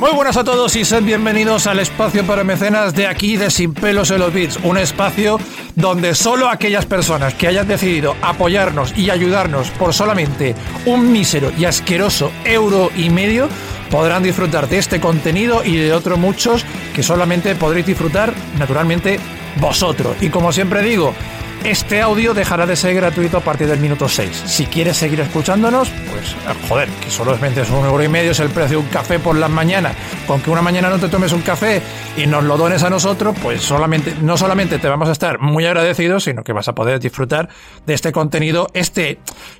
Muy buenas a todos y sed bienvenidos al espacio para mecenas de aquí de Sin Pelos en los Bits, un espacio donde solo aquellas personas que hayan decidido apoyarnos y ayudarnos por solamente un mísero y asqueroso euro y medio podrán disfrutar de este contenido y de otros muchos que solamente podréis disfrutar naturalmente vosotros. Y como siempre digo, este audio dejará de ser gratuito a partir del minuto 6. Si quieres seguir escuchándonos, pues joder, que solamente es un euro y medio, es el precio de un café por las mañanas. Con que una mañana no te tomes un café y nos lo dones a nosotros, pues solamente, no solamente te vamos a estar muy agradecidos, sino que vas a poder disfrutar de este contenido, este,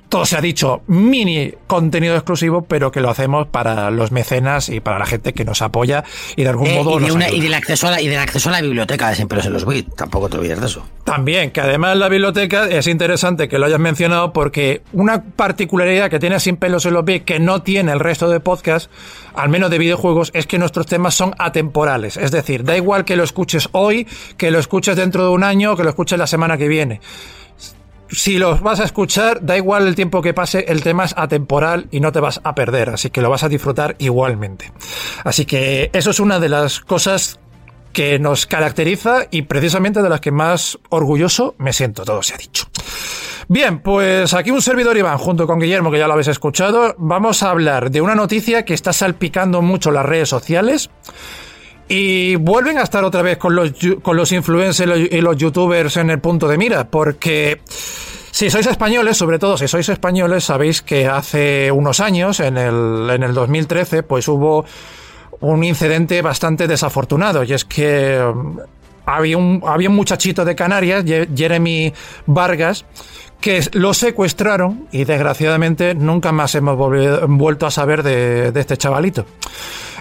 todo se ha dicho, mini contenido exclusivo, pero que lo hacemos para los mecenas y para la gente que nos apoya y de algún Eh, modo y, de nos una- y del acceso a la, y del acceso a la biblioteca de Siempre los Bits. Tampoco te olvides de eso. También, que además la biblioteca es interesante que lo hayas mencionado porque una particularidad que tiene Sin Pelos en los Pies que no tiene el resto de podcasts, al menos de videojuegos, es que nuestros temas son atemporales. Es decir, da igual que lo escuches hoy, que lo escuches dentro de un año que lo escuches la semana que viene. Si los vas a escuchar, da igual el tiempo que pase, el tema es atemporal y no te vas a perder, así que lo vas a disfrutar igualmente. Así que eso es una de las cosas que nos caracteriza y precisamente de las que más orgulloso me siento, todo se ha dicho. Bien, pues aquí un servidor Iván junto con Guillermo, que ya lo habéis escuchado, vamos a hablar de una noticia que está salpicando mucho las redes sociales y vuelven a estar otra vez con los, con los influencers y los youtubers en el punto de mira, porque si sois españoles, sobre todo si sois españoles, sabéis que hace unos años, en el, en el 2013, pues hubo un incidente bastante desafortunado y es que um, había un, había un muchachito de Canarias, Jeremy Vargas, que lo secuestraron y desgraciadamente nunca más hemos vuelto a saber de, de este chavalito.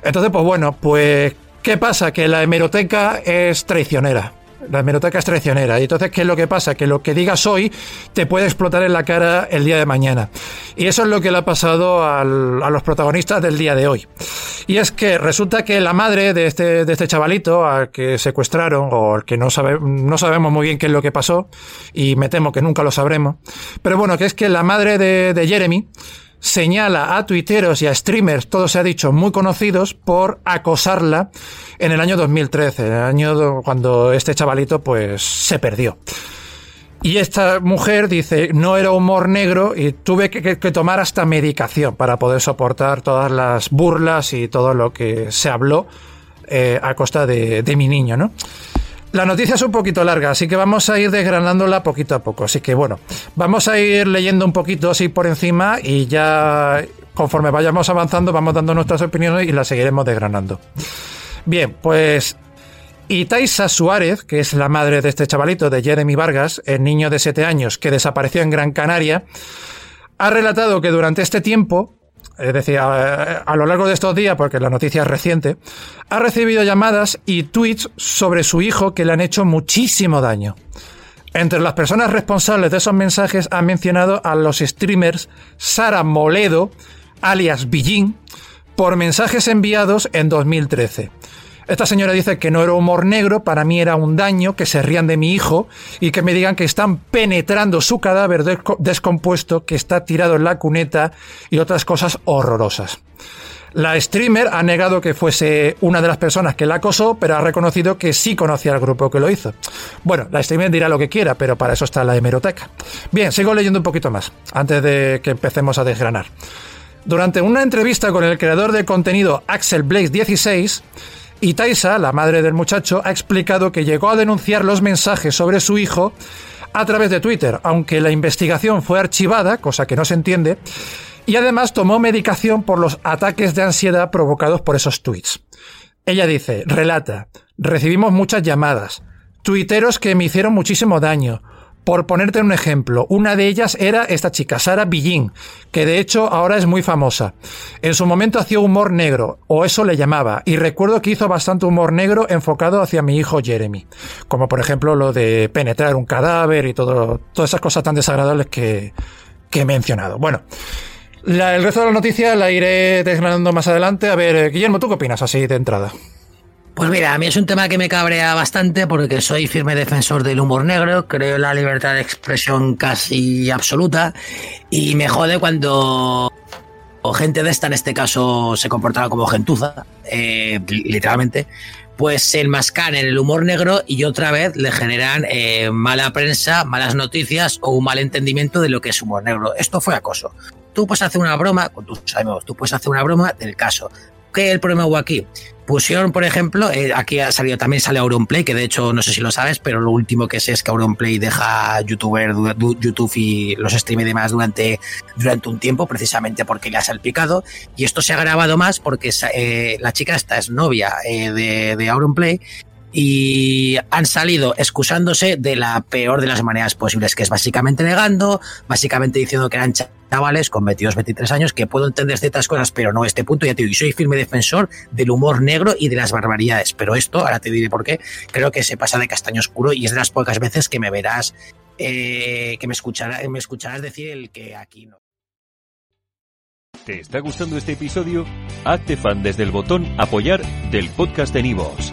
Entonces, pues bueno, pues ¿qué pasa? Que la hemeroteca es traicionera. La hemeroteca es traicionera. Y entonces, ¿qué es lo que pasa? Que lo que digas hoy te puede explotar en la cara el día de mañana. Y eso es lo que le ha pasado al- a los protagonistas del día de hoy. Y es que resulta que la madre de este, de este chavalito al que secuestraron, o al que no, sabe, no sabemos muy bien qué es lo que pasó, y me temo que nunca lo sabremos, pero bueno, que es que la madre de, de Jeremy señala a tuiteros y a streamers, todo se ha dicho, muy conocidos, por acosarla en el año 2013, en el año do- cuando este chavalito pues se perdió. Y esta mujer dice, no era humor negro y tuve que tomar hasta medicación para poder soportar todas las burlas y todo lo que se habló eh, a costa de, de mi niño, ¿no? La noticia es un poquito larga, así que vamos a ir desgranándola poquito a poco. Así que bueno, vamos a ir leyendo un poquito así por encima y ya conforme vayamos avanzando vamos dando nuestras opiniones y las seguiremos desgranando. Bien, pues Itaisa Suárez, que es la madre de este chavalito, de Jeremy Vargas, el niño de 7 años que desapareció en Gran Canaria, ha relatado que durante este tiempo, es decir, a, lo largo de estos días, porque la noticia es reciente, ha recibido llamadas y tweets sobre su hijo que le han hecho muchísimo daño. Entre las personas responsables de esos mensajes ha mencionado a los streamers Sara Moledo, alias Billín, por mensajes enviados en 2013. Esta señora dice que no era humor negro, para mí era un daño, que se rían de mi hijo y que me digan que están penetrando su cadáver desco- descompuesto, que está tirado en la cuneta y otras cosas horrorosas. La streamer ha negado que fuese una de las personas que la acosó, pero ha reconocido que sí conocía al grupo que lo hizo. Bueno, la streamer dirá lo que quiera, pero para eso está la hemeroteca. Bien, sigo leyendo un poquito más, antes de que empecemos a desgranar. Durante una entrevista con el creador de contenido Axel Blaze 16, Itaisa, la madre del muchacho, ha explicado que llegó a denunciar los mensajes sobre su hijo a través de Twitter, aunque la investigación fue archivada, cosa que no se entiende, y además tomó medicación por los ataques de ansiedad provocados por esos tweets. Ella dice, relata, recibimos muchas llamadas, tuiteros que me hicieron muchísimo daño, por ponerte un ejemplo, una de ellas era esta chica, Sara Billín, que de hecho ahora es muy famosa. En su momento hacía humor negro, o eso le llamaba, y recuerdo que hizo bastante humor negro enfocado hacia mi hijo Jeremy, como por ejemplo lo de penetrar un cadáver y todo, todas esas cosas tan desagradables que, que he mencionado. Bueno, el resto de la noticia la iré desgranando más adelante. A ver, Guillermo, ¿tú qué opinas así de entrada? Pues mira, a mí es un tema que me cabrea bastante porque soy firme defensor del humor negro, creo en la libertad de expresión casi absoluta y me jode cuando gente de esta, en este caso, se comportaba como gentuza, eh, literalmente, pues se enmascan en el humor negro y otra vez le generan eh, mala prensa, malas noticias o un mal entendimiento de lo que es humor negro. Esto fue acoso. Tú puedes hacer una broma con tus amigos, tú puedes hacer una broma del caso. ¿Qué es el problema hubo aquí? Pusieron, por ejemplo, eh, aquí ha salido también sale Auronplay, que de hecho no sé si lo sabes, pero lo último que sé es que Auronplay deja youtuber, YouTube y los stream y demás durante, durante un tiempo, precisamente porque le ha salpicado. Y esto se ha grabado más porque eh, la chica esta es novia eh, de, de Auronplay y han salido excusándose de la peor de las maneras posibles, que es básicamente negando, básicamente diciendo que eran chavales con 22, 23 años, que puedo entender ciertas cosas, pero no este punto, ya te digo, y soy firme defensor del humor negro y de las barbaridades, pero esto, ahora te diré por qué, creo que se pasa de castaño oscuro y es de las pocas veces que me verás, eh, que me, escucharás, decir el que aquí no. ¿Te está gustando este episodio? Hazte fan desde el botón apoyar del podcast de Nivos.